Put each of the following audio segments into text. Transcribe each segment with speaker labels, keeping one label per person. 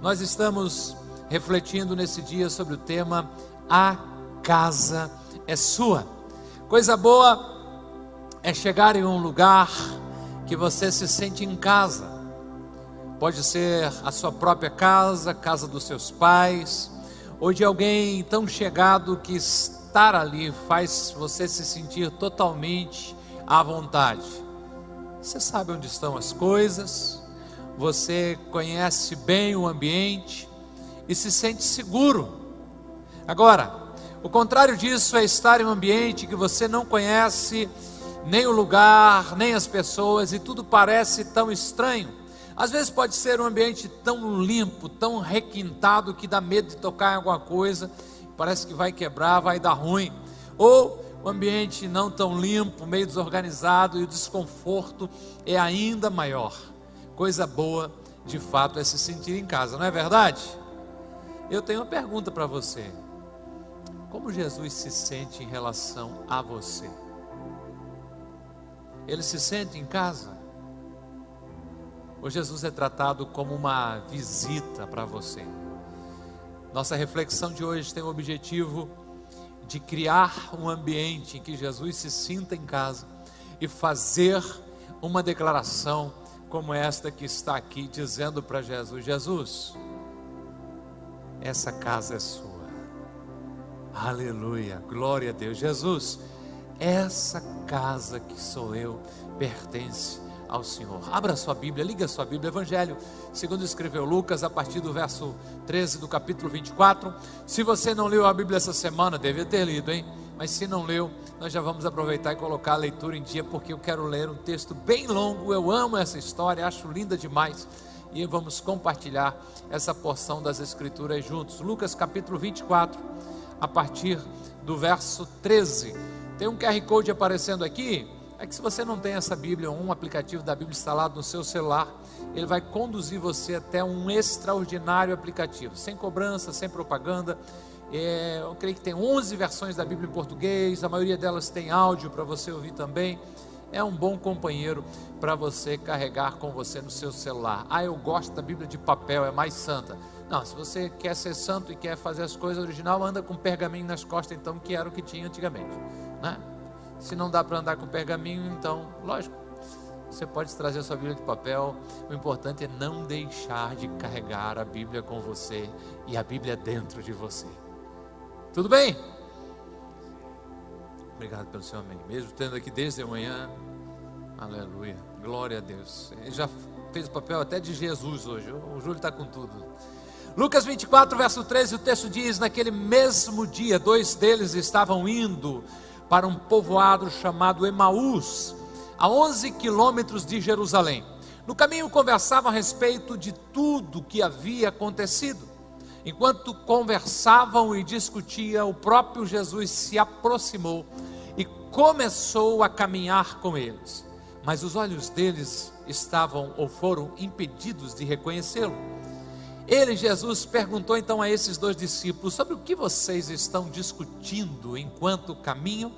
Speaker 1: Nós estamos refletindo nesse dia sobre o tema A Casa é Sua. Coisa boa é chegar em um lugar que você se sente em casa. Pode ser a sua própria casa, casa dos seus pais, ou de alguém tão chegado que estar ali faz você se sentir totalmente à vontade. Você sabe onde estão as coisas, você conhece bem o ambiente e se sente seguro. Agora, o contrário disso é estar em um ambiente que você não conhece nem o lugar, nem as pessoas e tudo parece tão estranho. Às vezes pode ser um ambiente tão limpo, tão requintado que dá medo de tocar em alguma coisa, parece que vai quebrar, vai dar ruim. Ou o ambiente não tão limpo, meio desorganizado e o desconforto é ainda maior. Coisa boa, de fato, é se sentir em casa, não é verdade? Eu tenho uma pergunta para você. Como Jesus se sente em relação a você? Ele se sente em casa? Ou Jesus é tratado como uma visita para você? Nossa reflexão de hoje tem o objetivo de criar um ambiente em que Jesus se sinta em casa e fazer uma declaração como esta que está aqui, dizendo para Jesus: Jesus, essa casa é sua. Aleluia, glória a Deus. Jesus, essa casa que sou eu pertence ao Senhor. Abra sua Bíblia, liga sua Bíblia, Evangelho, segundo escreveu Lucas, a partir do verso 13 do capítulo 24. Se você não leu a Bíblia essa semana, devia ter lido, hein? Mas se não leu, nós já vamos aproveitar e colocar a leitura em dia, porque eu quero ler um texto bem longo. Eu amo essa história, acho linda demais. E vamos compartilhar essa porção das Escrituras juntos. Lucas capítulo 24, a partir do verso 13. Tem um QR Code aparecendo aqui é que se você não tem essa Bíblia, um aplicativo da Bíblia instalado no seu celular, ele vai conduzir você até um extraordinário aplicativo, sem cobrança, sem propaganda. É, eu creio que tem 11 versões da Bíblia em português, a maioria delas tem áudio para você ouvir também. É um bom companheiro para você carregar com você no seu celular. Ah, eu gosto da Bíblia de papel, é mais santa. Não, se você quer ser santo e quer fazer as coisas original, anda com pergaminho nas costas, então, que era o que tinha antigamente. Né? Se não dá para andar com pergaminho, então, lógico, você pode trazer a sua Bíblia de papel. O importante é não deixar de carregar a Bíblia com você e a Bíblia dentro de você. Tudo bem? Obrigado pelo seu amém. Mesmo tendo aqui desde amanhã. Aleluia. Glória a Deus. Ele já fez o papel até de Jesus hoje. O Júlio está com tudo. Lucas 24, verso 13, o texto diz: Naquele mesmo dia, dois deles estavam indo para um povoado chamado Emaús, a 11 quilômetros de Jerusalém. No caminho conversavam a respeito de tudo que havia acontecido. Enquanto conversavam e discutiam, o próprio Jesus se aproximou e começou a caminhar com eles. Mas os olhos deles estavam ou foram impedidos de reconhecê-lo. Ele, Jesus, perguntou então a esses dois discípulos: sobre o que vocês estão discutindo enquanto caminham?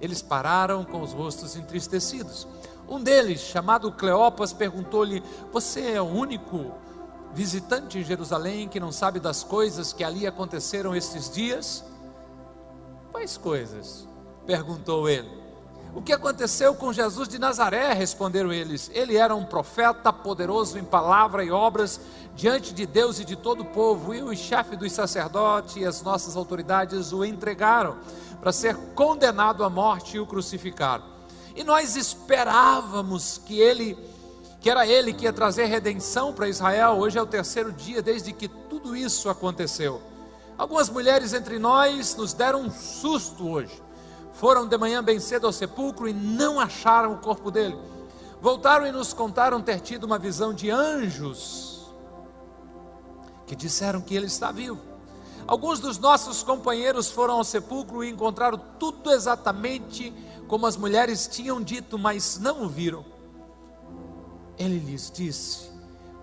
Speaker 1: Eles pararam com os rostos entristecidos. Um deles, chamado Cleopas, perguntou-lhe: Você é o único visitante em Jerusalém que não sabe das coisas que ali aconteceram estes dias? Quais coisas? perguntou ele. O que aconteceu com Jesus de Nazaré? Responderam eles. Ele era um profeta poderoso em palavra e obras diante de Deus e de todo o povo. E o chefe dos sacerdotes e as nossas autoridades o entregaram para ser condenado à morte e o crucificaram. E nós esperávamos que ele, que era ele que ia trazer redenção para Israel. Hoje é o terceiro dia desde que tudo isso aconteceu. Algumas mulheres entre nós nos deram um susto hoje foram de manhã bem cedo ao sepulcro e não acharam o corpo dele. Voltaram e nos contaram ter tido uma visão de anjos que disseram que ele está vivo. Alguns dos nossos companheiros foram ao sepulcro e encontraram tudo exatamente como as mulheres tinham dito, mas não o viram. Ele lhes disse: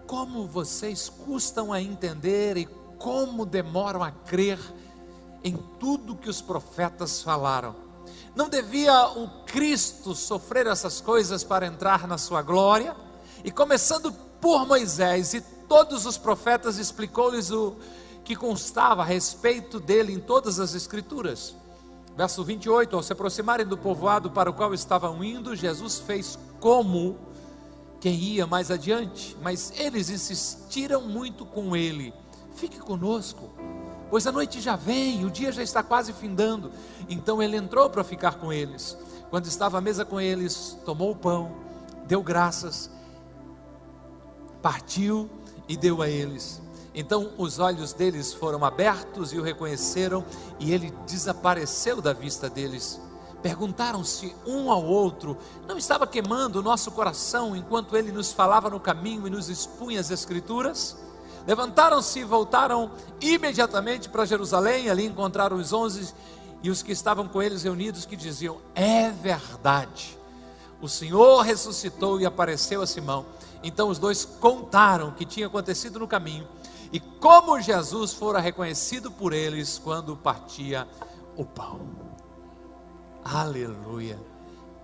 Speaker 1: Como vocês custam a entender e como demoram a crer em tudo que os profetas falaram. Não devia o Cristo sofrer essas coisas para entrar na sua glória? E começando por Moisés e todos os profetas, explicou-lhes o que constava a respeito dele em todas as Escrituras. Verso 28: Ao se aproximarem do povoado para o qual estavam indo, Jesus fez como quem ia mais adiante, mas eles insistiram muito com ele: Fique conosco, pois a noite já vem, o dia já está quase findando. Então ele entrou para ficar com eles. Quando estava à mesa com eles, tomou o pão, deu graças, partiu e deu a eles. Então os olhos deles foram abertos e o reconheceram, e ele desapareceu da vista deles. Perguntaram-se um ao outro: não estava queimando o nosso coração enquanto ele nos falava no caminho e nos expunha as Escrituras? Levantaram-se e voltaram imediatamente para Jerusalém. Ali encontraram os onze e os que estavam com eles reunidos, que diziam: É verdade, o Senhor ressuscitou e apareceu a Simão. Então os dois contaram o que tinha acontecido no caminho e como Jesus fora reconhecido por eles quando partia o pão. Aleluia!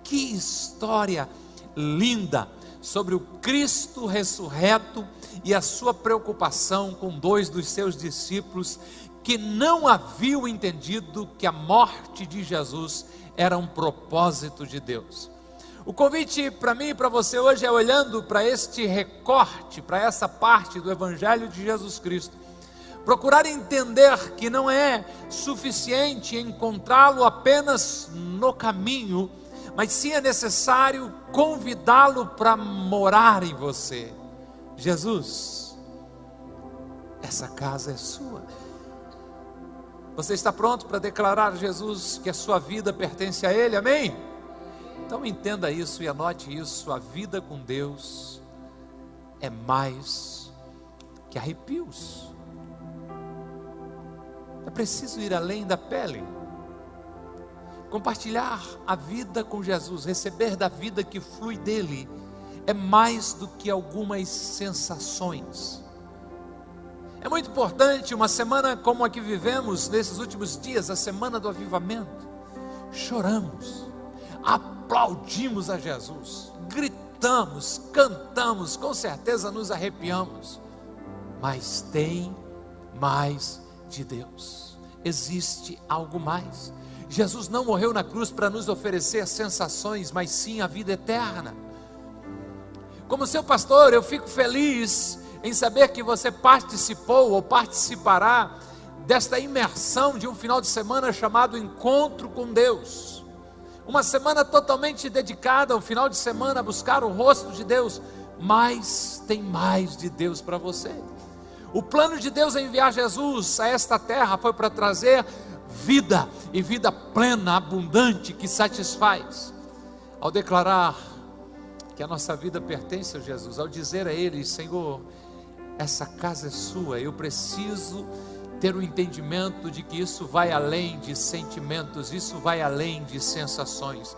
Speaker 1: Que história linda sobre o Cristo ressurreto e a sua preocupação com dois dos seus discípulos que não haviam entendido que a morte de Jesus era um propósito de Deus. O convite para mim e para você hoje é olhando para este recorte, para essa parte do Evangelho de Jesus Cristo. Procurar entender que não é suficiente encontrá-lo apenas no caminho, mas sim é necessário convidá-lo para morar em você. Jesus, essa casa é sua. Você está pronto para declarar a Jesus que a sua vida pertence a Ele? Amém? Então entenda isso e anote isso: a vida com Deus é mais que arrepios. É preciso ir além da pele. Compartilhar a vida com Jesus, receber da vida que flui dele, é mais do que algumas sensações. É muito importante, uma semana como a que vivemos nesses últimos dias, a semana do avivamento. Choramos, aplaudimos a Jesus, gritamos, cantamos, com certeza nos arrepiamos, mas tem mais de Deus, existe algo mais. Jesus não morreu na cruz para nos oferecer sensações, mas sim a vida eterna. Como seu pastor, eu fico feliz em saber que você participou ou participará desta imersão de um final de semana chamado Encontro com Deus uma semana totalmente dedicada ao final de semana a buscar o rosto de Deus, mas tem mais de Deus para você. O plano de Deus em enviar Jesus a esta terra foi para trazer vida e vida plena, abundante, que satisfaz. Ao declarar que a nossa vida pertence a Jesus, ao dizer a Ele, Senhor, essa casa é sua, eu preciso ter o entendimento de que isso vai além de sentimentos, isso vai além de sensações.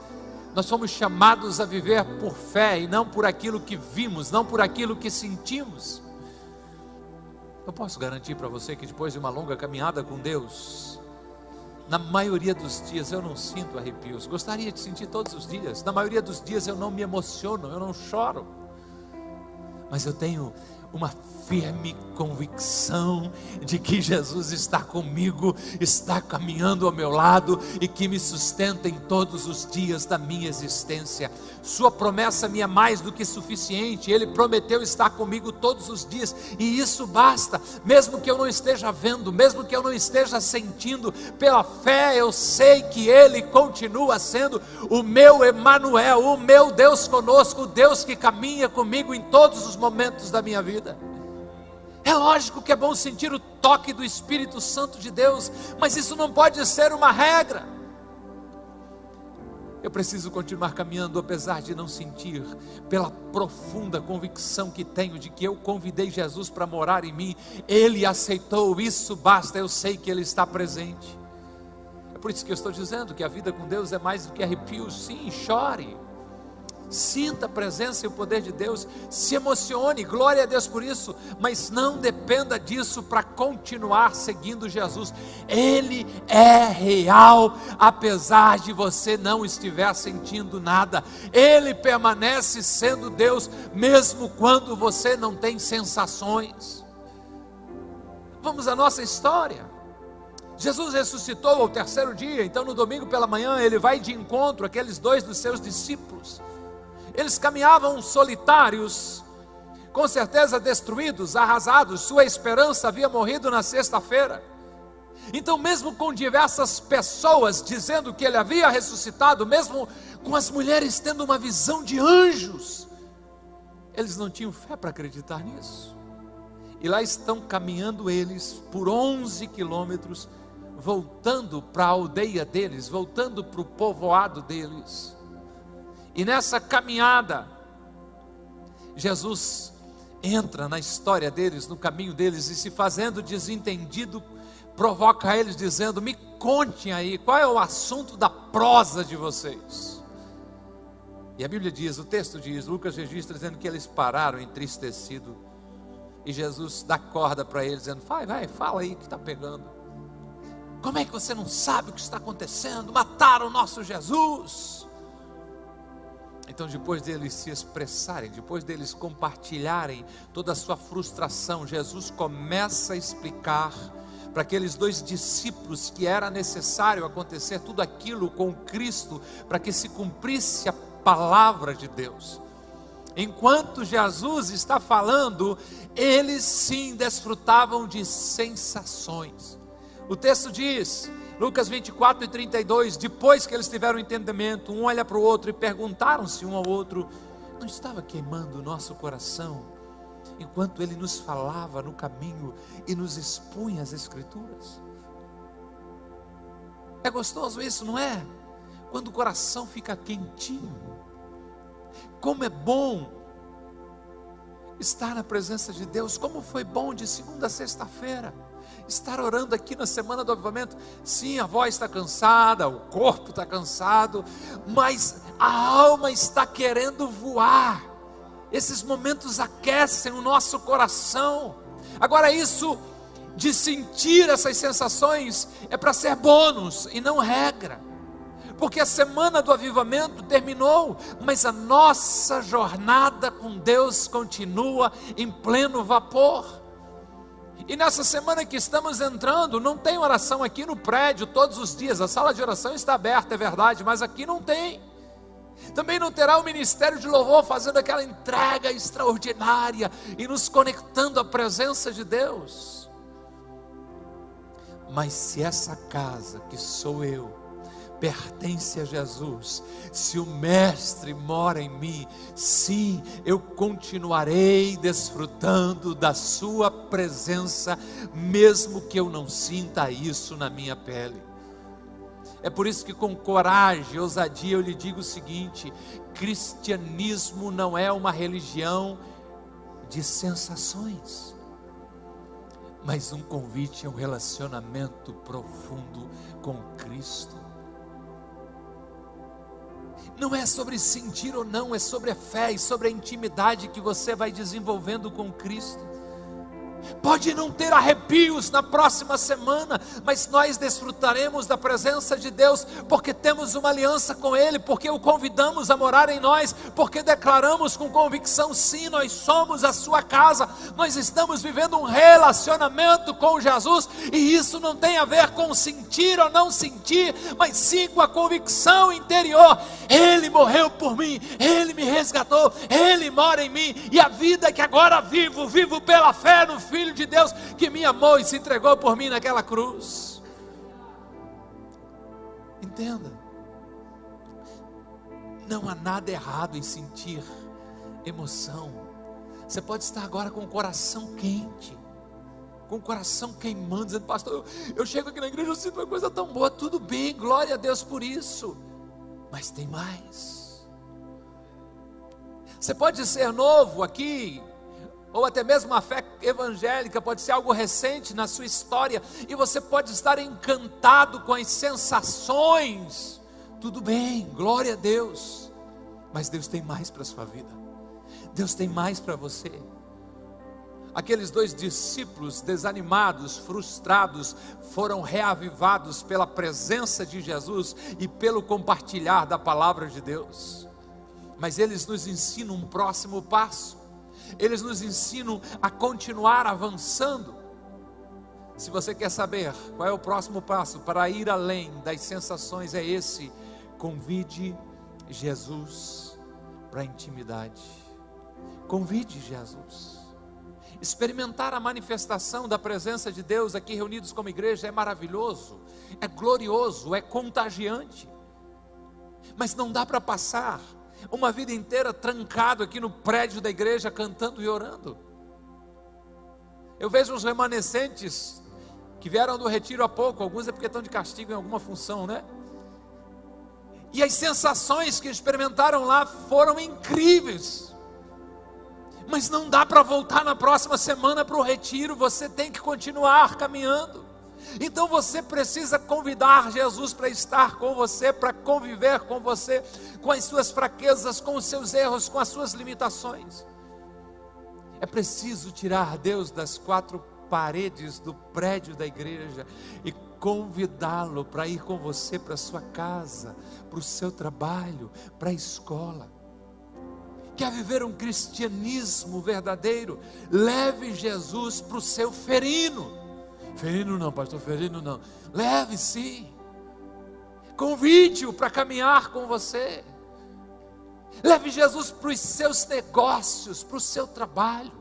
Speaker 1: Nós somos chamados a viver por fé e não por aquilo que vimos, não por aquilo que sentimos. Eu posso garantir para você que depois de uma longa caminhada com Deus, na maioria dos dias eu não sinto arrepios. Gostaria de sentir todos os dias. Na maioria dos dias eu não me emociono, eu não choro. Mas eu tenho uma firme convicção de que Jesus está comigo, está caminhando ao meu lado e que me sustenta em todos os dias da minha existência. Sua promessa me é mais do que suficiente, Ele prometeu estar comigo todos os dias e isso basta, mesmo que eu não esteja vendo, mesmo que eu não esteja sentindo, pela fé eu sei que Ele continua sendo o meu Emanuel, o meu Deus conosco, o Deus que caminha comigo em todos os momentos da minha vida. É lógico que é bom sentir o toque do Espírito Santo de Deus, mas isso não pode ser uma regra. Eu preciso continuar caminhando apesar de não sentir, pela profunda convicção que tenho de que eu convidei Jesus para morar em mim, Ele aceitou, isso basta, eu sei que Ele está presente. É por isso que eu estou dizendo que a vida com Deus é mais do que arrepios, sim, chore. Sinta a presença e o poder de Deus, se emocione, glória a Deus por isso, mas não dependa disso para continuar seguindo Jesus. Ele é real, apesar de você não estiver sentindo nada. Ele permanece sendo Deus, mesmo quando você não tem sensações. Vamos à nossa história. Jesus ressuscitou ao terceiro dia, então no domingo pela manhã ele vai de encontro àqueles dois dos seus discípulos. Eles caminhavam solitários, com certeza destruídos, arrasados, sua esperança havia morrido na sexta-feira. Então, mesmo com diversas pessoas dizendo que ele havia ressuscitado, mesmo com as mulheres tendo uma visão de anjos, eles não tinham fé para acreditar nisso. E lá estão caminhando eles por 11 quilômetros, voltando para a aldeia deles, voltando para o povoado deles. E nessa caminhada, Jesus entra na história deles, no caminho deles, e se fazendo desentendido, provoca eles dizendo: Me contem aí, qual é o assunto da prosa de vocês? E a Bíblia diz, o texto diz, Lucas registra dizendo que eles pararam entristecidos. E Jesus dá corda para eles, dizendo: Vai, vai, fala aí que está pegando. Como é que você não sabe o que está acontecendo? Mataram o nosso Jesus. Então, depois deles se expressarem, depois deles compartilharem toda a sua frustração, Jesus começa a explicar para aqueles dois discípulos que era necessário acontecer tudo aquilo com Cristo para que se cumprisse a palavra de Deus. Enquanto Jesus está falando, eles sim desfrutavam de sensações. O texto diz: Lucas 24 e 32, depois que eles tiveram entendimento, um olha para o outro e perguntaram-se um ao outro: não estava queimando o nosso coração enquanto ele nos falava no caminho e nos expunha as Escrituras? É gostoso isso, não é? Quando o coração fica quentinho. Como é bom estar na presença de Deus, como foi bom de segunda a sexta-feira estar orando aqui na semana do avivamento. Sim, a voz está cansada, o corpo está cansado, mas a alma está querendo voar. Esses momentos aquecem o nosso coração. Agora, isso de sentir essas sensações é para ser bônus e não regra. Porque a semana do avivamento terminou, mas a nossa jornada com Deus continua em pleno vapor. E nessa semana que estamos entrando, não tem oração aqui no prédio todos os dias. A sala de oração está aberta, é verdade, mas aqui não tem. Também não terá o ministério de louvor fazendo aquela entrega extraordinária e nos conectando à presença de Deus. Mas se essa casa que sou eu, pertence a Jesus, se o Mestre mora em mim, sim, eu continuarei desfrutando da Sua presença, mesmo que eu não sinta isso na minha pele. É por isso que, com coragem ousadia, eu lhe digo o seguinte: cristianismo não é uma religião de sensações, mas um convite a um relacionamento profundo com Cristo. Não é sobre sentir ou não, é sobre a fé e sobre a intimidade que você vai desenvolvendo com Cristo. Pode não ter arrepios na próxima semana, mas nós desfrutaremos da presença de Deus, porque temos uma aliança com Ele, porque o convidamos a morar em nós, porque declaramos com convicção: sim, nós somos a Sua casa, nós estamos vivendo um relacionamento com Jesus, e isso não tem a ver com sentir ou não sentir, mas sim com a convicção interior: Ele morreu por mim, Ele me resgatou, Ele mora em mim, e a vida que agora vivo, vivo pela fé no Filho de Deus que me amou e se entregou por mim naquela cruz. Entenda, não há nada errado em sentir emoção. Você pode estar agora com o coração quente, com o coração queimando, dizendo, pastor, eu, eu chego aqui na igreja, eu sinto uma coisa tão boa, tudo bem, glória a Deus por isso. Mas tem mais. Você pode ser novo aqui, ou até mesmo a fé evangélica pode ser algo recente na sua história, e você pode estar encantado com as sensações. Tudo bem, glória a Deus. Mas Deus tem mais para a sua vida. Deus tem mais para você. Aqueles dois discípulos desanimados, frustrados, foram reavivados pela presença de Jesus e pelo compartilhar da palavra de Deus. Mas eles nos ensinam um próximo passo, eles nos ensinam a continuar avançando. Se você quer saber qual é o próximo passo para ir além das sensações, é esse: convide Jesus para a intimidade. Convide Jesus. Experimentar a manifestação da presença de Deus aqui reunidos como igreja é maravilhoso, é glorioso, é contagiante. Mas não dá para passar uma vida inteira trancado aqui no prédio da igreja cantando e orando. Eu vejo os remanescentes que vieram do retiro há pouco, alguns é porque estão de castigo em alguma função, né? E as sensações que experimentaram lá foram incríveis mas não dá para voltar na próxima semana para o retiro, você tem que continuar caminhando. Então você precisa convidar Jesus para estar com você, para conviver com você, com as suas fraquezas, com os seus erros, com as suas limitações. É preciso tirar Deus das quatro paredes do prédio da igreja e convidá-lo para ir com você para sua casa, para o seu trabalho, para a escola quer viver um cristianismo verdadeiro, leve Jesus para o seu ferino. Ferino não, pastor, ferino não. Leve sim. Convide-o para caminhar com você. Leve Jesus para os seus negócios, para o seu trabalho.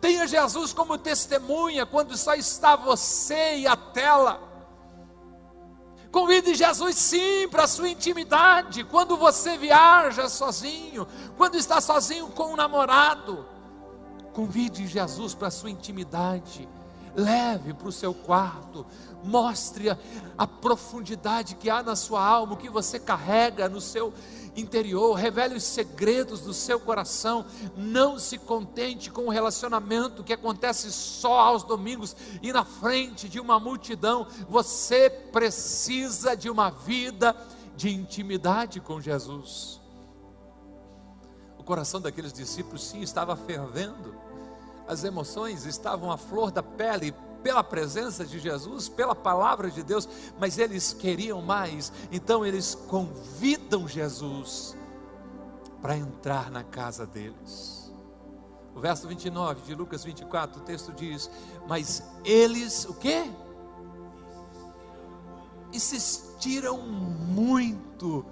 Speaker 1: Tenha Jesus como testemunha quando só está você e a tela. Convide Jesus sim para a sua intimidade. Quando você viaja sozinho, quando está sozinho com um namorado, convide Jesus para a sua intimidade. Leve para o seu quarto, mostre a, a profundidade que há na sua alma, o que você carrega no seu interior, revele os segredos do seu coração. Não se contente com um relacionamento que acontece só aos domingos e na frente de uma multidão. Você precisa de uma vida de intimidade com Jesus. O coração daqueles discípulos, sim, estava fervendo, as emoções estavam à flor da pele, pela presença de Jesus, pela palavra de Deus, mas eles queriam mais, então eles convidam Jesus para entrar na casa deles. O verso 29 de Lucas 24, o texto diz: Mas eles, o que? Insistiram muito,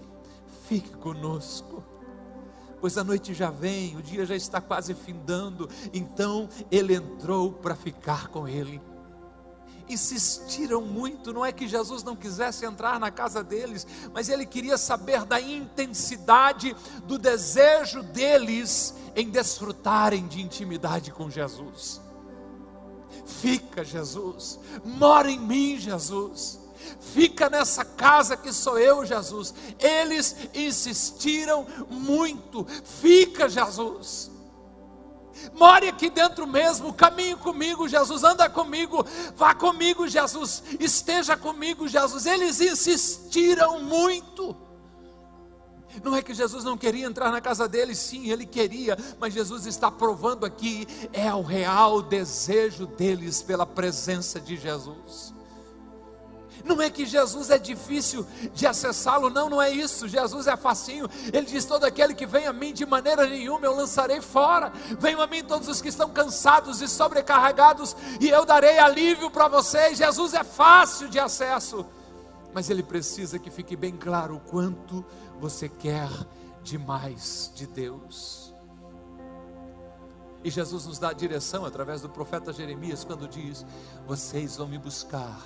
Speaker 1: fique conosco pois a noite já vem, o dia já está quase findando. Então ele entrou para ficar com ele insistiram muito. Não é que Jesus não quisesse entrar na casa deles, mas ele queria saber da intensidade do desejo deles em desfrutarem de intimidade com Jesus. Fica, Jesus, mora em mim, Jesus. Fica nessa casa que sou eu, Jesus. Eles insistiram muito. Fica, Jesus. More aqui dentro mesmo, caminhe comigo, Jesus, anda comigo, vá comigo, Jesus, esteja comigo, Jesus. Eles insistiram muito. Não é que Jesus não queria entrar na casa deles, sim, ele queria, mas Jesus está provando aqui é o real desejo deles pela presença de Jesus. Não é que Jesus é difícil de acessá-lo, não, não é isso. Jesus é facinho. Ele diz: Todo aquele que vem a mim, de maneira nenhuma eu lançarei fora. Venham a mim todos os que estão cansados e sobrecarregados, e eu darei alívio para vocês. Jesus é fácil de acesso, mas ele precisa que fique bem claro o quanto você quer demais de Deus. E Jesus nos dá a direção através do profeta Jeremias, quando diz: Vocês vão me buscar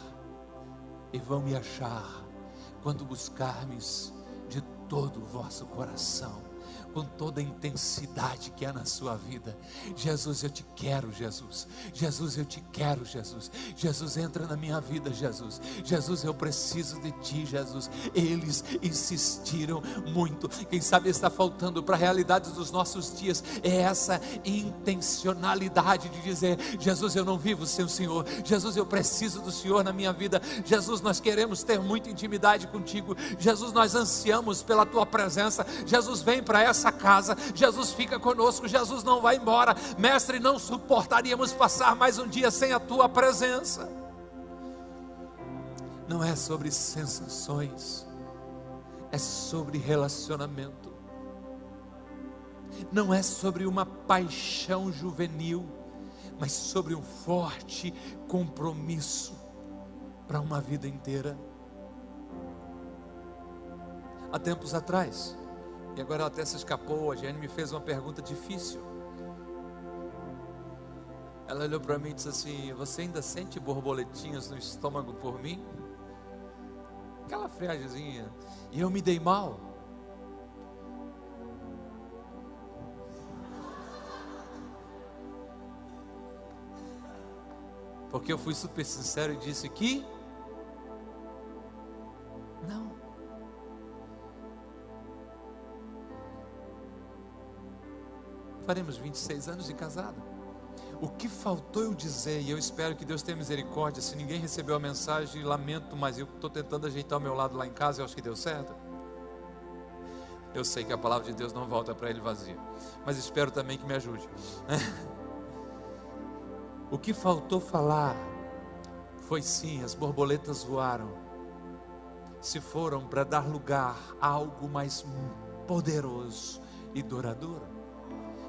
Speaker 1: e vão me achar quando buscarmes de todo o vosso coração. Com toda a intensidade que há na sua vida. Jesus, eu te quero, Jesus. Jesus, eu te quero, Jesus. Jesus, entra na minha vida, Jesus. Jesus, eu preciso de ti, Jesus. Eles insistiram muito. Quem sabe está faltando para a realidade dos nossos dias é essa intencionalidade de dizer: Jesus, eu não vivo sem o Senhor. Jesus, eu preciso do Senhor na minha vida. Jesus, nós queremos ter muita intimidade contigo. Jesus, nós ansiamos pela tua presença. Jesus, vem para essa casa. Jesus, fica conosco. Jesus, não vai embora. Mestre, não suportaríamos passar mais um dia sem a tua presença. Não é sobre sensações, é sobre relacionamento. Não é sobre uma paixão juvenil, mas sobre um forte compromisso para uma vida inteira. Há tempos atrás, e agora ela até se escapou, a Jane me fez uma pergunta difícil. Ela olhou para mim e disse assim: Você ainda sente borboletinhas no estômago por mim? Aquela friagemzinha. E eu me dei mal. Porque eu fui super sincero e disse que não. Faremos 26 anos de casado. O que faltou eu dizer, e eu espero que Deus tenha misericórdia, se ninguém recebeu a mensagem, lamento, mas eu estou tentando ajeitar o meu lado lá em casa, eu acho que deu certo. Eu sei que a palavra de Deus não volta para ele vazia, mas espero também que me ajude. o que faltou falar foi sim, as borboletas voaram, se foram para dar lugar a algo mais poderoso e duradouro.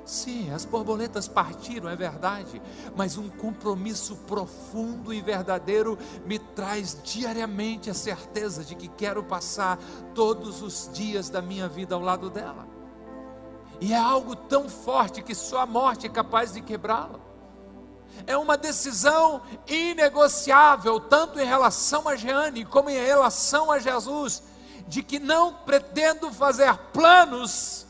Speaker 1: Sim, as borboletas partiram, é verdade, mas um compromisso profundo e verdadeiro me traz diariamente a certeza de que quero passar todos os dias da minha vida ao lado dela. E é algo tão forte que só a morte é capaz de quebrá-la. É uma decisão inegociável, tanto em relação a Jeane como em relação a Jesus, de que não pretendo fazer planos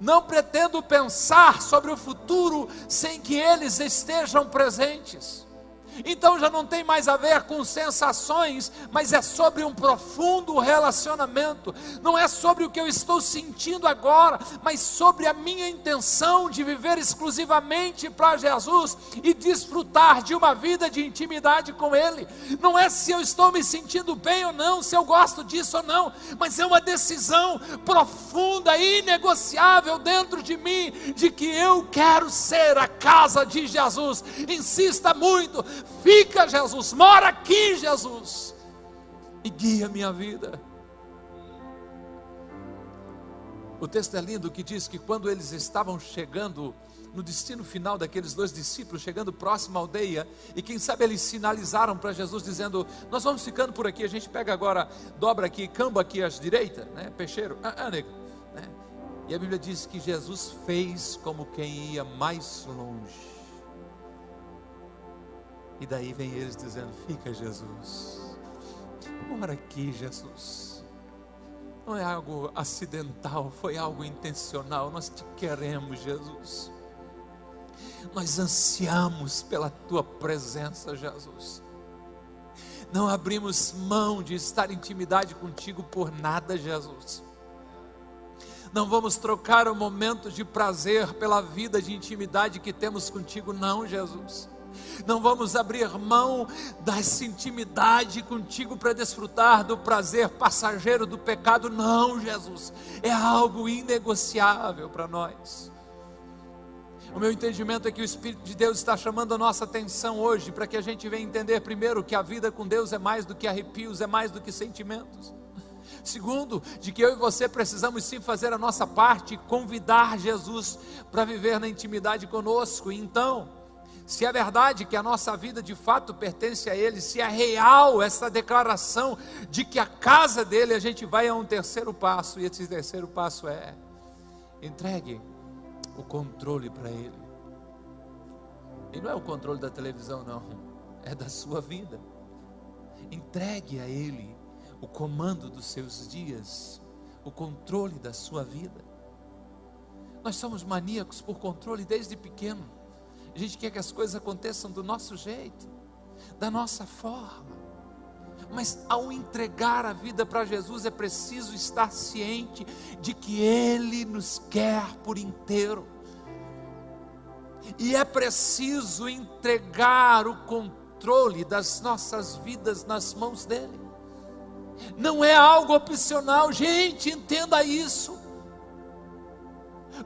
Speaker 1: não pretendo pensar sobre o futuro sem que eles estejam presentes. Então já não tem mais a ver com sensações, mas é sobre um profundo relacionamento. Não é sobre o que eu estou sentindo agora, mas sobre a minha intenção de viver exclusivamente para Jesus e desfrutar de uma vida de intimidade com Ele. Não é se eu estou me sentindo bem ou não, se eu gosto disso ou não, mas é uma decisão profunda e inegociável dentro de mim de que eu quero ser a casa de Jesus. Insista muito, Fica, Jesus, mora aqui, Jesus, e guia minha vida. O texto é lindo que diz que quando eles estavam chegando no destino final daqueles dois discípulos, chegando próximo à aldeia, e quem sabe eles sinalizaram para Jesus dizendo: Nós vamos ficando por aqui, a gente pega agora, dobra aqui, camba aqui à direita, né? Peixeiro, ah, ah, nego, né? E a Bíblia diz que Jesus fez como quem ia mais longe. E daí vem eles dizendo: Fica, Jesus. Mora aqui, Jesus. Não é algo acidental, foi algo intencional. Nós te queremos, Jesus. Nós ansiamos pela tua presença, Jesus. Não abrimos mão de estar em intimidade contigo por nada, Jesus. Não vamos trocar o momento de prazer pela vida de intimidade que temos contigo, não, Jesus não vamos abrir mão dessa intimidade contigo para desfrutar do prazer passageiro do pecado, não, Jesus, é algo inegociável para nós. O meu entendimento é que o Espírito de Deus está chamando a nossa atenção hoje para que a gente venha entender, primeiro, que a vida com Deus é mais do que arrepios, é mais do que sentimentos. Segundo, de que eu e você precisamos sim fazer a nossa parte e convidar Jesus para viver na intimidade conosco. Então, se é verdade que a nossa vida de fato pertence a Ele, se é real essa declaração de que a casa dele a gente vai a um terceiro passo, e esse terceiro passo é: entregue o controle para Ele. E não é o controle da televisão, não, é da sua vida. Entregue a Ele o comando dos seus dias, o controle da sua vida. Nós somos maníacos por controle desde pequeno. A gente quer que as coisas aconteçam do nosso jeito, da nossa forma. Mas ao entregar a vida para Jesus é preciso estar ciente de que Ele nos quer por inteiro. E é preciso entregar o controle das nossas vidas nas mãos dEle. Não é algo opcional, gente, entenda isso.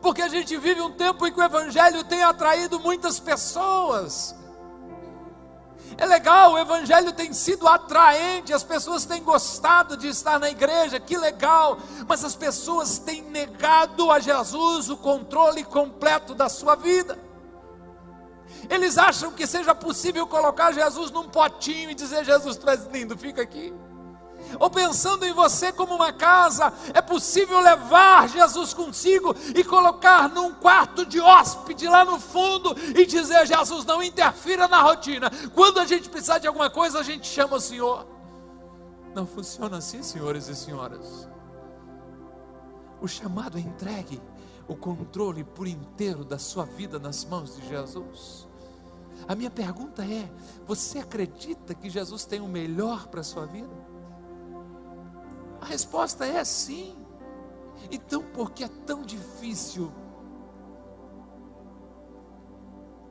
Speaker 1: Porque a gente vive um tempo em que o Evangelho tem atraído muitas pessoas. É legal, o Evangelho tem sido atraente, as pessoas têm gostado de estar na igreja, que legal, mas as pessoas têm negado a Jesus o controle completo da sua vida. Eles acham que seja possível colocar Jesus num potinho e dizer: Jesus, tu és lindo, fica aqui ou pensando em você como uma casa, é possível levar Jesus consigo e colocar num quarto de hóspede lá no fundo e dizer: Jesus, não interfira na rotina. Quando a gente precisar de alguma coisa, a gente chama o Senhor. Não funciona assim, senhores e senhoras. O chamado é entregue o controle por inteiro da sua vida nas mãos de Jesus. A minha pergunta é: você acredita que Jesus tem o melhor para a sua vida? A resposta é sim. Então, por que é tão difícil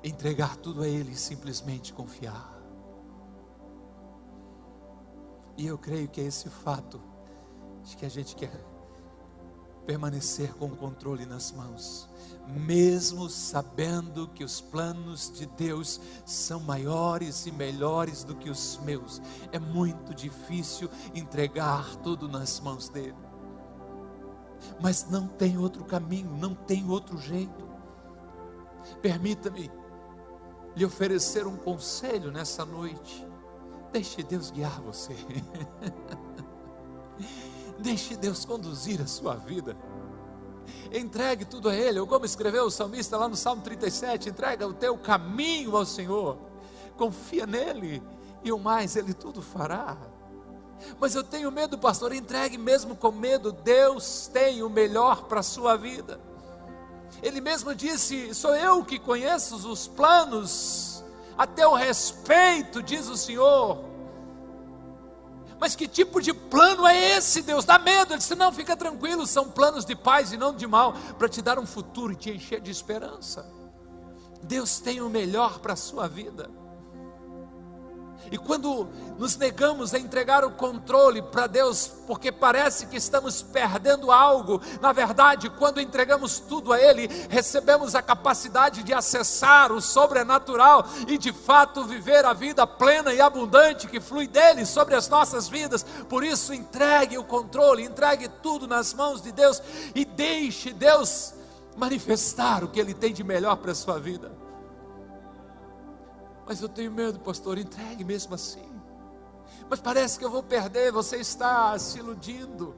Speaker 1: entregar tudo a Ele e simplesmente confiar? E eu creio que é esse fato de que a gente quer permanecer com o controle nas mãos, mesmo sabendo que os planos de Deus são maiores e melhores do que os meus. É muito difícil entregar tudo nas mãos dele. Mas não tem outro caminho, não tem outro jeito. Permita-me lhe oferecer um conselho nessa noite. Deixe Deus guiar você. Deixe Deus conduzir a sua vida. Entregue tudo a Ele, ou como escreveu o salmista lá no Salmo 37, entrega o teu caminho ao Senhor, confia nele, e o mais Ele tudo fará. Mas eu tenho medo, pastor, entregue mesmo com medo, Deus tem o melhor para a sua vida. Ele mesmo disse: Sou eu que conheço os planos, a teu respeito, diz o Senhor. Mas que tipo de plano é esse, Deus? Dá medo. Ele disse: Não, fica tranquilo, são planos de paz e não de mal, para te dar um futuro e te encher de esperança. Deus tem o melhor para a sua vida. E quando nos negamos a entregar o controle para Deus, porque parece que estamos perdendo algo, na verdade, quando entregamos tudo a Ele, recebemos a capacidade de acessar o sobrenatural e de fato viver a vida plena e abundante que flui dele sobre as nossas vidas. Por isso, entregue o controle, entregue tudo nas mãos de Deus e deixe Deus manifestar o que Ele tem de melhor para a sua vida. Mas eu tenho medo, pastor, entregue mesmo assim. Mas parece que eu vou perder, você está se iludindo.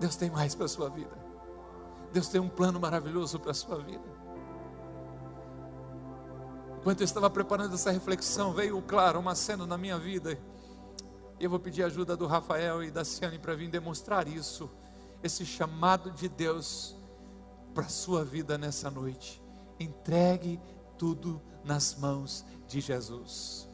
Speaker 1: Deus tem mais para a sua vida. Deus tem um plano maravilhoso para a sua vida. Enquanto eu estava preparando essa reflexão, veio, claro, uma cena na minha vida. E eu vou pedir a ajuda do Rafael e da Ciane para vir demonstrar isso. Esse chamado de Deus para a sua vida nessa noite. Entregue tudo nas mãos de Jesus.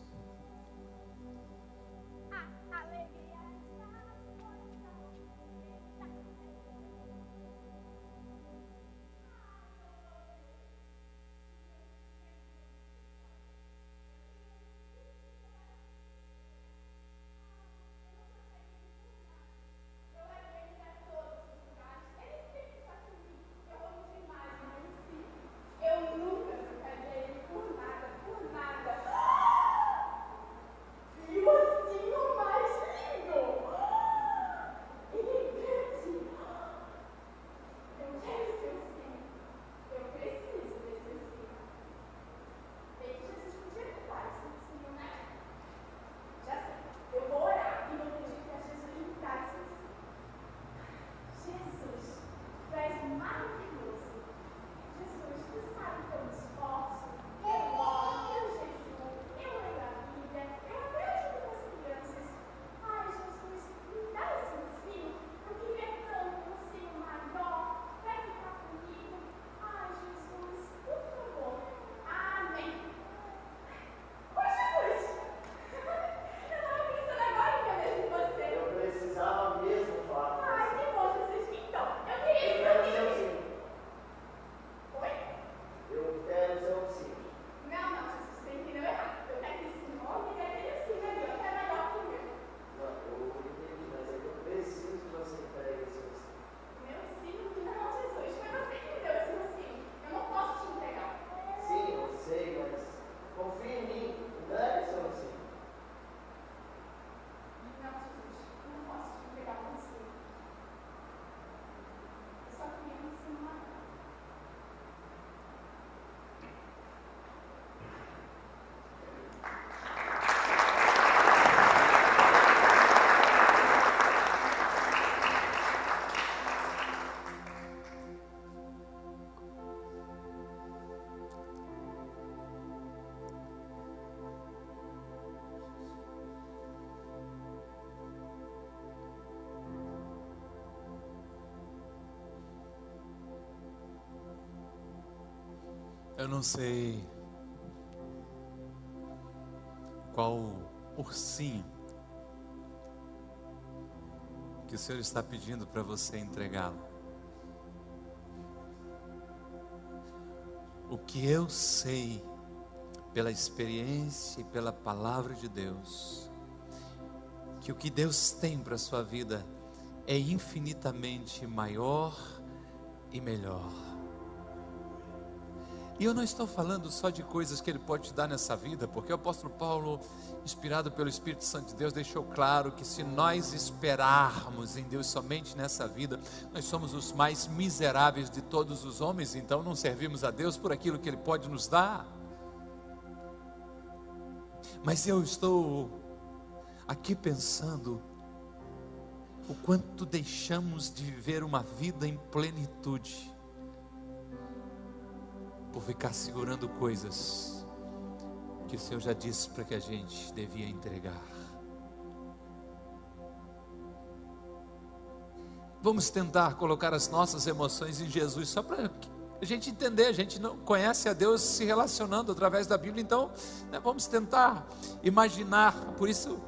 Speaker 1: Eu não sei qual ursinho que o Senhor está pedindo para você entregá-lo. O que eu sei pela experiência e pela palavra de Deus, que o que Deus tem para a sua vida é infinitamente maior e melhor. E eu não estou falando só de coisas que Ele pode te dar nessa vida, porque o apóstolo Paulo, inspirado pelo Espírito Santo de Deus, deixou claro que se nós esperarmos em Deus somente nessa vida, nós somos os mais miseráveis de todos os homens, então não servimos a Deus por aquilo que Ele pode nos dar. Mas eu estou aqui pensando o quanto deixamos de viver uma vida em plenitude por ficar segurando coisas que o Senhor já disse para que a gente devia entregar. Vamos tentar colocar as nossas emoções em Jesus, só para a gente entender. A gente não conhece a Deus se relacionando através da Bíblia, então né, vamos tentar imaginar. Por isso,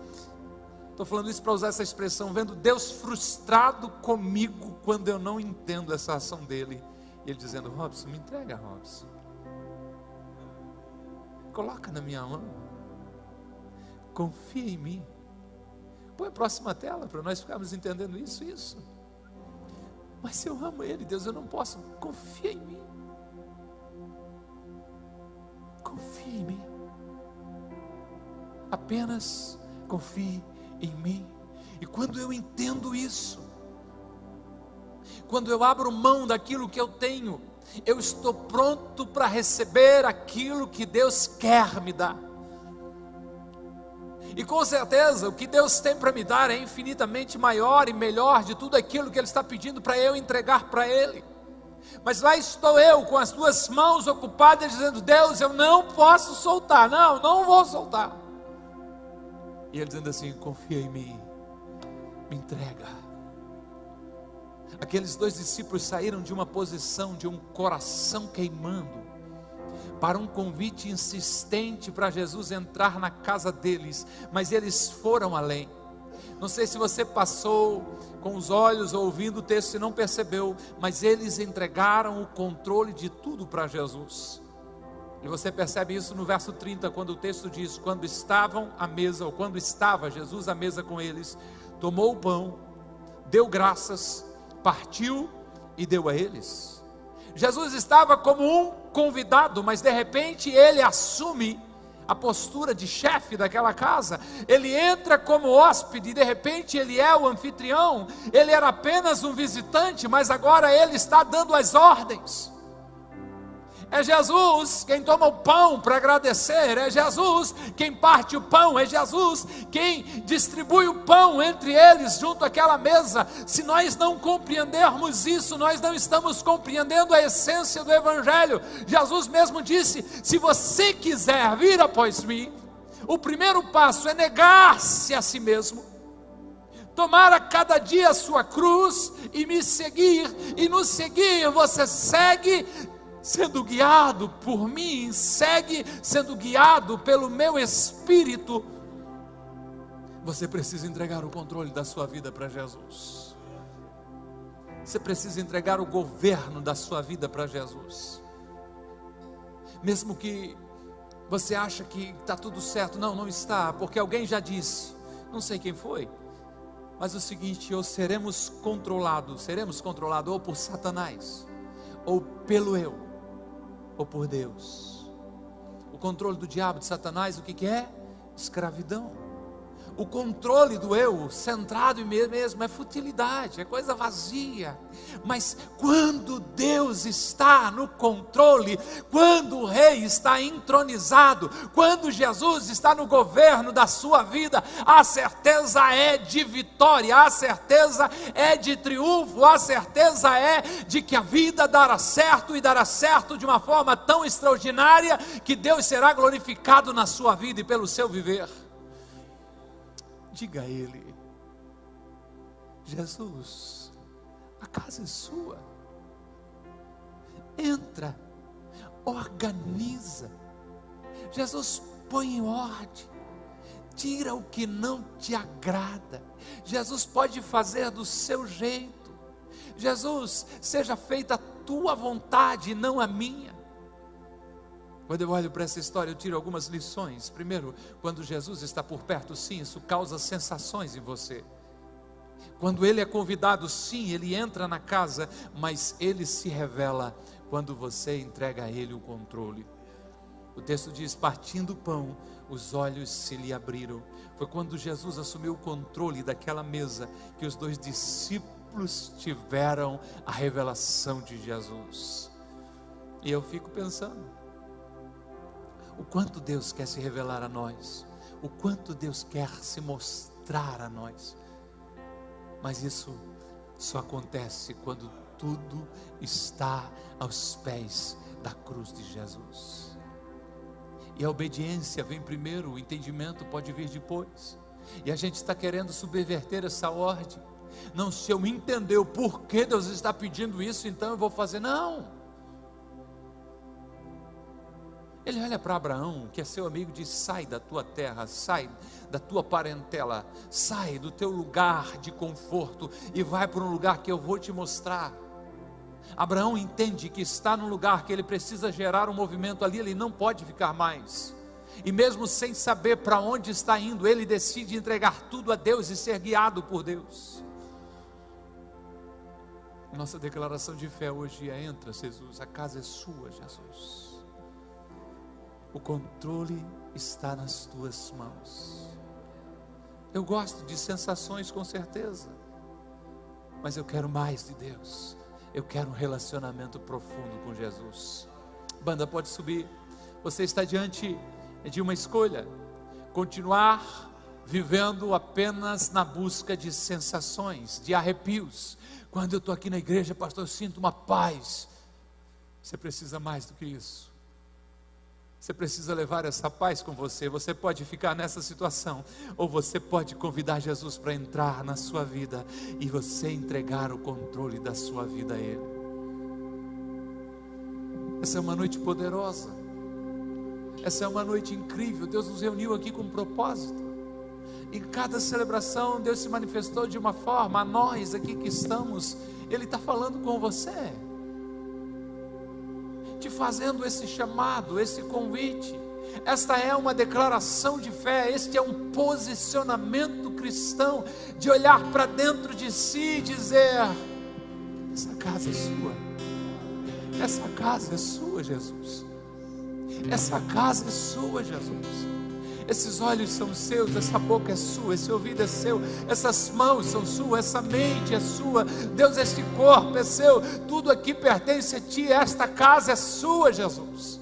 Speaker 1: estou falando isso para usar essa expressão, vendo Deus frustrado comigo quando eu não entendo essa ação dele. E ele dizendo: Robson, me entrega, Robson coloca na minha mão. Confia em mim. Põe a próxima tela para nós ficarmos entendendo isso, isso. Mas se eu amo Ele, Deus, eu não posso. Confia em mim. Confia em mim. Apenas confie em mim. E quando eu entendo isso, quando eu abro mão daquilo que eu tenho, eu estou pronto para receber aquilo que Deus quer me dar. E com certeza, o que Deus tem para me dar é infinitamente maior e melhor de tudo aquilo que Ele está pedindo para eu entregar para Ele. Mas lá estou eu com as duas mãos ocupadas, dizendo: Deus, eu não posso soltar, não, não vou soltar. E Ele dizendo assim: confia em mim, me entrega. Aqueles dois discípulos saíram de uma posição de um coração queimando para um convite insistente para Jesus entrar na casa deles, mas eles foram além. Não sei se você passou com os olhos ouvindo o texto e não percebeu, mas eles entregaram o controle de tudo para Jesus. E você percebe isso no verso 30, quando o texto diz: Quando estavam à mesa, ou quando estava Jesus à mesa com eles, tomou o pão, deu graças, partiu e deu a eles. Jesus estava como um convidado, mas de repente ele assume a postura de chefe daquela casa. Ele entra como hóspede e de repente ele é o anfitrião. Ele era apenas um visitante, mas agora ele está dando as ordens. É Jesus quem toma o pão para agradecer, é Jesus quem parte o pão, é Jesus quem distribui o pão entre eles junto àquela mesa. Se nós não compreendermos isso, nós não estamos compreendendo a essência do Evangelho. Jesus mesmo disse: se você quiser vir após mim, o primeiro passo é negar-se a si mesmo tomar a cada dia a sua cruz e me seguir, e no seguir você segue sendo guiado por mim, segue sendo guiado pelo meu espírito. Você precisa entregar o controle da sua vida para Jesus. Você precisa entregar o governo da sua vida para Jesus. Mesmo que você acha que está tudo certo, não, não está, porque alguém já disse, não sei quem foi, mas o seguinte, ou seremos controlados, seremos controlados ou por Satanás, ou pelo eu, ou por Deus. O controle do diabo, de Satanás, o que, que é? Escravidão o controle do eu centrado em mim mesmo é futilidade, é coisa vazia. Mas quando Deus está no controle, quando o rei está entronizado, quando Jesus está no governo da sua vida, a certeza é de vitória, a certeza é de triunfo, a certeza é de que a vida dará certo e dará certo de uma forma tão extraordinária que Deus será glorificado na sua vida e pelo seu viver. Diga a Ele: Jesus, a casa é sua. Entra, organiza. Jesus põe em ordem. Tira o que não te agrada. Jesus pode fazer do seu jeito. Jesus, seja feita a tua vontade, não a minha. Quando eu olho para essa história, eu tiro algumas lições. Primeiro, quando Jesus está por perto, sim, isso causa sensações em você. Quando ele é convidado, sim, ele entra na casa, mas ele se revela quando você entrega a ele o controle. O texto diz: partindo o pão, os olhos se lhe abriram. Foi quando Jesus assumiu o controle daquela mesa que os dois discípulos tiveram a revelação de Jesus. E eu fico pensando, o quanto Deus quer se revelar a nós, o quanto Deus quer se mostrar a nós. Mas isso só acontece quando tudo está aos pés da cruz de Jesus. E a obediência vem primeiro, o entendimento pode vir depois. E a gente está querendo subverter essa ordem. Não, se eu entender o porquê Deus está pedindo isso, então eu vou fazer. Não. Ele olha para Abraão, que é seu amigo, e diz: sai da tua terra, sai da tua parentela, sai do teu lugar de conforto e vai para um lugar que eu vou te mostrar. Abraão entende que está num lugar que ele precisa gerar um movimento ali, ele não pode ficar mais. E mesmo sem saber para onde está indo, ele decide entregar tudo a Deus e ser guiado por Deus. Nossa declaração de fé hoje é: entra, Jesus, a casa é sua, Jesus. O controle está nas tuas mãos. Eu gosto de sensações com certeza, mas eu quero mais de Deus. Eu quero um relacionamento profundo com Jesus. Banda, pode subir. Você está diante de uma escolha: continuar vivendo apenas na busca de sensações, de arrepios. Quando eu estou aqui na igreja, pastor, eu sinto uma paz. Você precisa mais do que isso. Você precisa levar essa paz com você. Você pode ficar nessa situação, ou você pode convidar Jesus para entrar na sua vida e você entregar o controle da sua vida a Ele. Essa é uma noite poderosa. Essa é uma noite incrível. Deus nos reuniu aqui com um propósito. Em cada celebração, Deus se manifestou de uma forma. A nós aqui que estamos, Ele está falando com você te fazendo esse chamado, esse convite. Esta é uma declaração de fé, este é um posicionamento cristão de olhar para dentro de si e dizer: essa casa é sua, essa casa é sua, Jesus, essa casa é sua, Jesus. Esses olhos são seus, essa boca é sua, esse ouvido é seu, essas mãos são suas, essa mente é sua. Deus, este corpo é seu, tudo aqui pertence a ti, esta casa é sua, Jesus.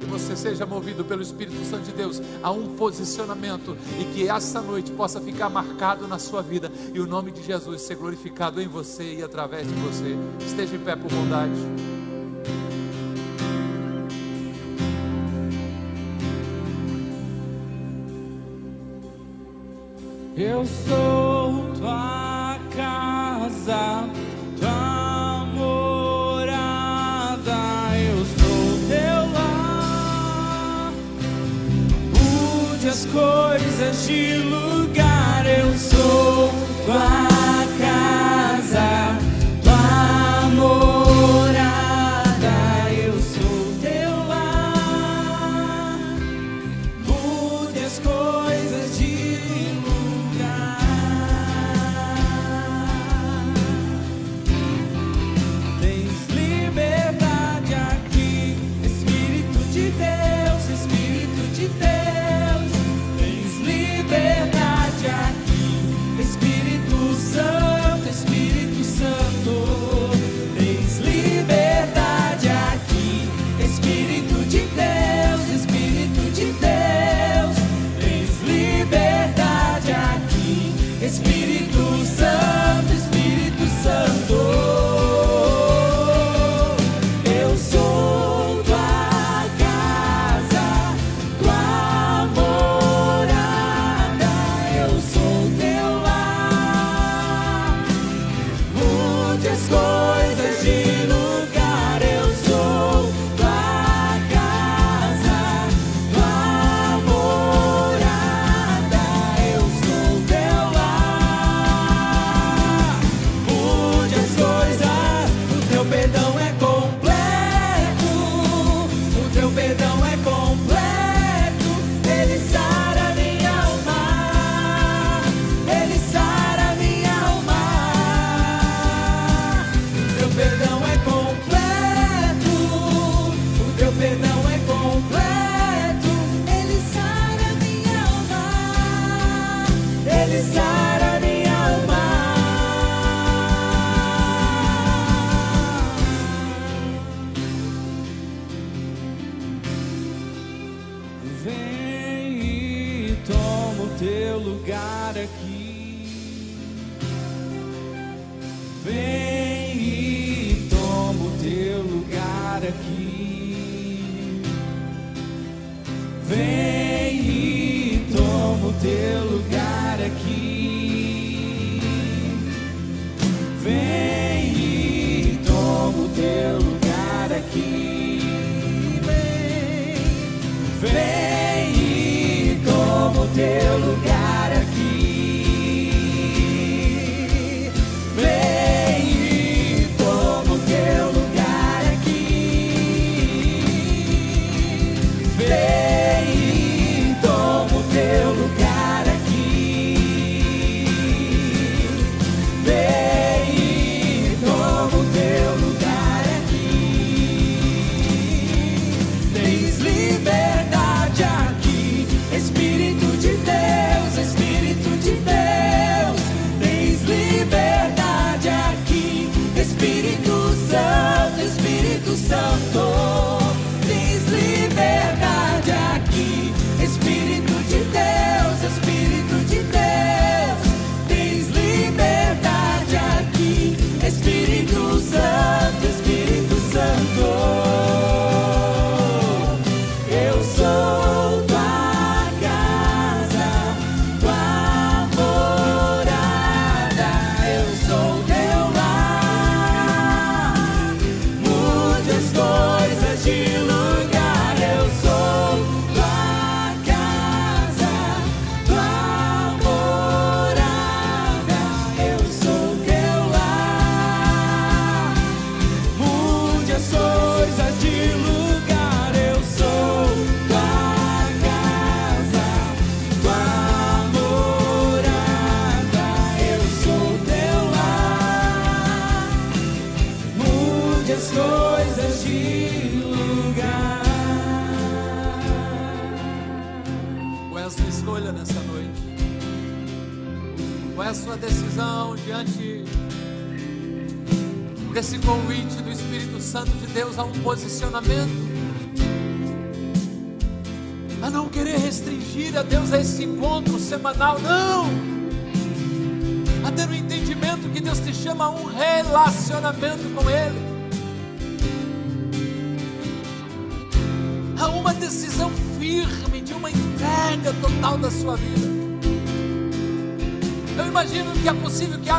Speaker 1: Que você seja movido pelo Espírito Santo de Deus a um posicionamento e que esta noite possa ficar marcado na sua vida e o nome de Jesus ser glorificado em você e através de você. Esteja em pé por bondade.
Speaker 2: Eu sou tua casa, tua morada. Eu sou teu lar. Mude as coisas de lugar.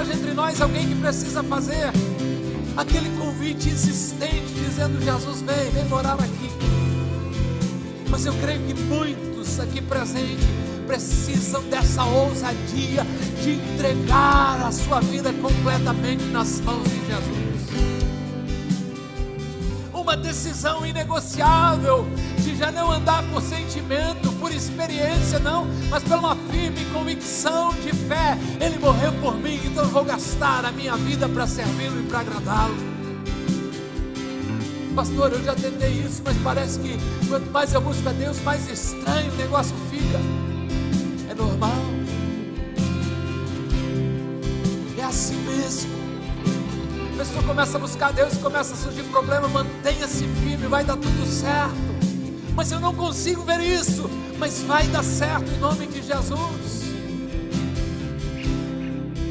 Speaker 1: Haja entre nós alguém que precisa fazer aquele convite insistente, dizendo: Jesus, vem, vem morar aqui. Mas eu creio que muitos aqui presentes precisam dessa ousadia de entregar a sua vida completamente nas mãos de Jesus uma decisão inegociável de já não andar por sentimento, por experiência, não, mas por uma firme convicção de fé. Ele morreu por mim, então eu vou gastar a minha vida para servi-lo e para agradá-lo. Pastor, eu já tentei isso, mas parece que quanto mais eu busco a Deus, mais estranho o negócio fica. É normal. É assim mesmo. A pessoa começa a buscar Deus começa a surgir problema, mantenha-se firme, vai dar tudo certo. Mas eu não consigo ver isso, mas vai dar certo em nome de Jesus.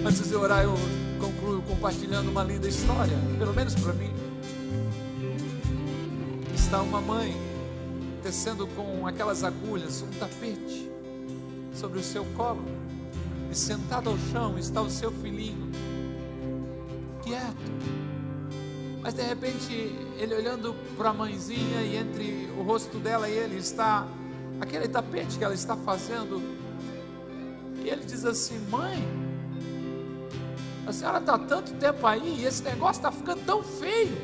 Speaker 1: Antes de orar, eu concluo compartilhando uma linda história, pelo menos para mim. Está uma mãe tecendo com aquelas agulhas um tapete sobre o seu colo, e sentado ao chão está o seu filhinho quieto. Mas de repente, ele olhando para a mãezinha e entre o rosto dela e ele está aquele tapete que ela está fazendo. E ele diz assim: Mãe, a senhora está tanto tempo aí e esse negócio está ficando tão feio.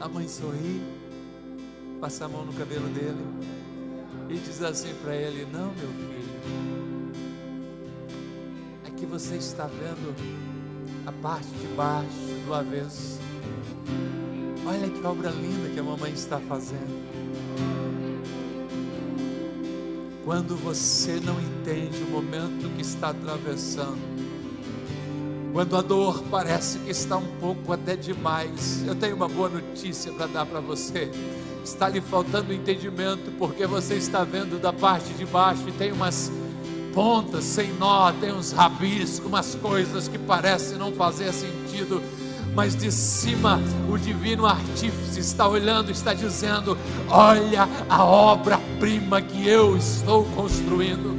Speaker 1: A mãe sorri, passa a mão no cabelo dele e diz assim para ele: Não, meu filho você está vendo a parte de baixo do avesso. Olha que obra linda que a mamãe está fazendo. Quando você não entende o momento que está atravessando, Quando a dor parece que está um pouco até demais, eu tenho uma boa notícia para dar para você. Está lhe faltando entendimento, porque você está vendo da parte de baixo e tem umas pontas sem nó, tem uns rabiscos, umas coisas que parecem não fazer sentido mas de cima o divino artífice está olhando, está dizendo: Olha a obra-prima que eu estou construindo.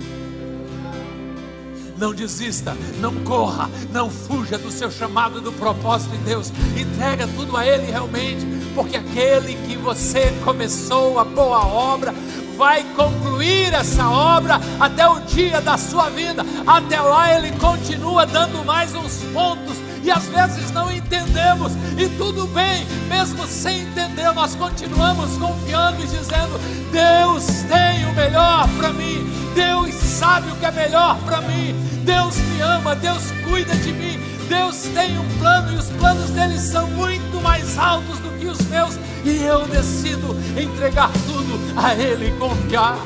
Speaker 1: Não desista, não corra, não fuja do seu chamado, do propósito em Deus. Entrega tudo a Ele realmente, porque aquele que você começou a boa obra vai concluir essa obra até o dia da sua vida. Até lá Ele continua dando mais uns pontos e às vezes não entendemos, e tudo bem, mesmo sem entender, nós continuamos confiando e dizendo: Deus tem o melhor para mim, Deus sabe o que é melhor para mim, Deus me ama, Deus cuida de mim, Deus tem um plano e os planos dele são muito mais altos do que os meus, e eu decido entregar tudo a Ele e confiar.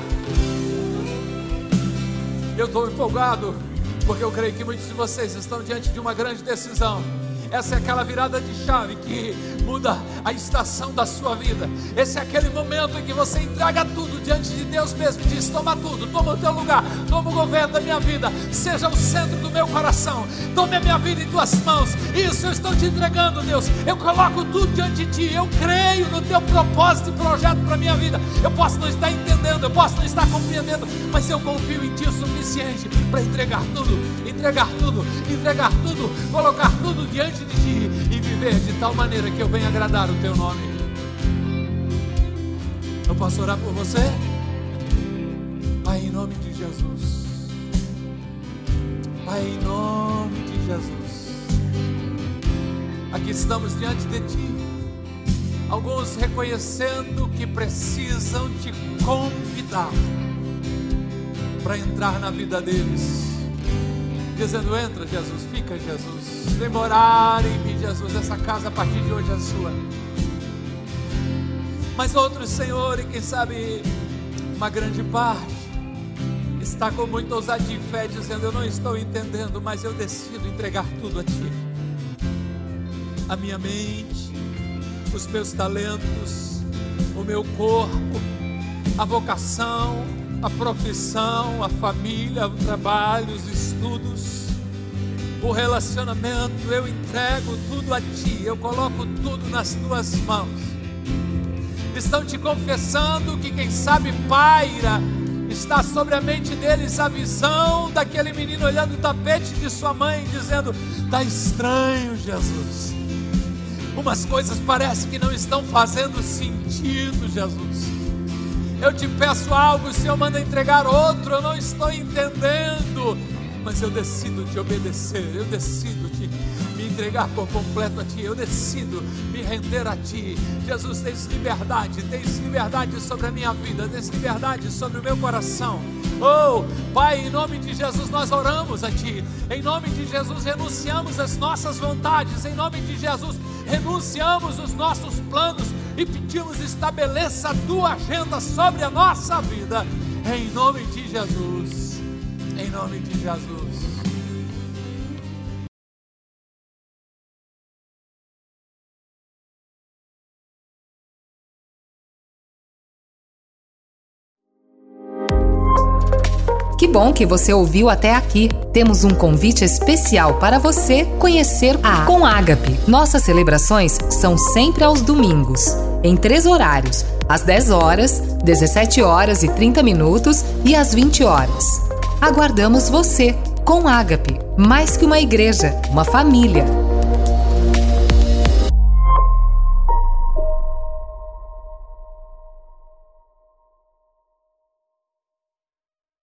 Speaker 1: Eu estou empolgado porque eu creio que muitos de vocês estão diante de uma grande decisão. Essa é aquela virada de chave que muda a estação da sua vida. Esse é aquele momento em que você entrega tudo diante de Deus mesmo. Diz: toma tudo, toma o teu lugar, toma o governo da minha vida, seja o centro do meu coração. Tome a minha vida em tuas mãos. Isso eu estou te entregando, Deus. Eu coloco tudo diante de ti. Eu creio no teu propósito e projeto para a minha vida. Eu posso não estar entendendo, eu posso não estar compreendendo, mas eu confio em ti o suficiente para entregar tudo, entregar tudo, entregar tudo, colocar tudo diante de ti e viver de tal maneira que eu venha agradar o teu nome. Eu posso orar por você? Pai, em nome de Jesus. Pai, em nome de Jesus. Aqui estamos diante de ti. Alguns reconhecendo que precisam te convidar para entrar na vida deles dizendo: Entra, Jesus, fica, Jesus, vem morar em mim, Jesus. Essa casa a partir de hoje é sua. Mas outros, Senhor, e quem sabe uma grande parte, está com muita ousadia e fé, dizendo: Eu não estou entendendo, mas eu decido entregar tudo a Ti. A minha mente, os meus talentos, o meu corpo, a vocação, a profissão, a família, o trabalho, os estudos, o relacionamento, eu entrego tudo a Ti, eu coloco tudo nas Tuas mãos. Estão te confessando que, quem sabe, paira, está sobre a mente deles a visão daquele menino olhando o tapete de sua mãe, dizendo: Está estranho, Jesus. Umas coisas parecem que não estão fazendo sentido, Jesus. Eu te peço algo, o Senhor manda entregar outro, eu não estou entendendo mas eu decido te obedecer, eu decido te me entregar por completo a ti, eu decido me render a ti. Jesus, tens liberdade, tens liberdade sobre a minha vida, tens liberdade sobre o meu coração. Oh, Pai, em nome de Jesus nós oramos a Ti. Em nome de Jesus renunciamos as nossas vontades. Em nome de Jesus renunciamos os nossos planos e pedimos estabeleça a Tua agenda sobre a nossa vida. Em nome de Jesus em nome de Jesus.
Speaker 3: Que bom que você ouviu até aqui. Temos um convite especial para você conhecer a Com Ágape. Nossas celebrações são sempre aos domingos, em três horários: às 10 horas, 17 horas e 30 minutos e às 20 horas. Aguardamos você com Ágape, mais que uma igreja, uma família.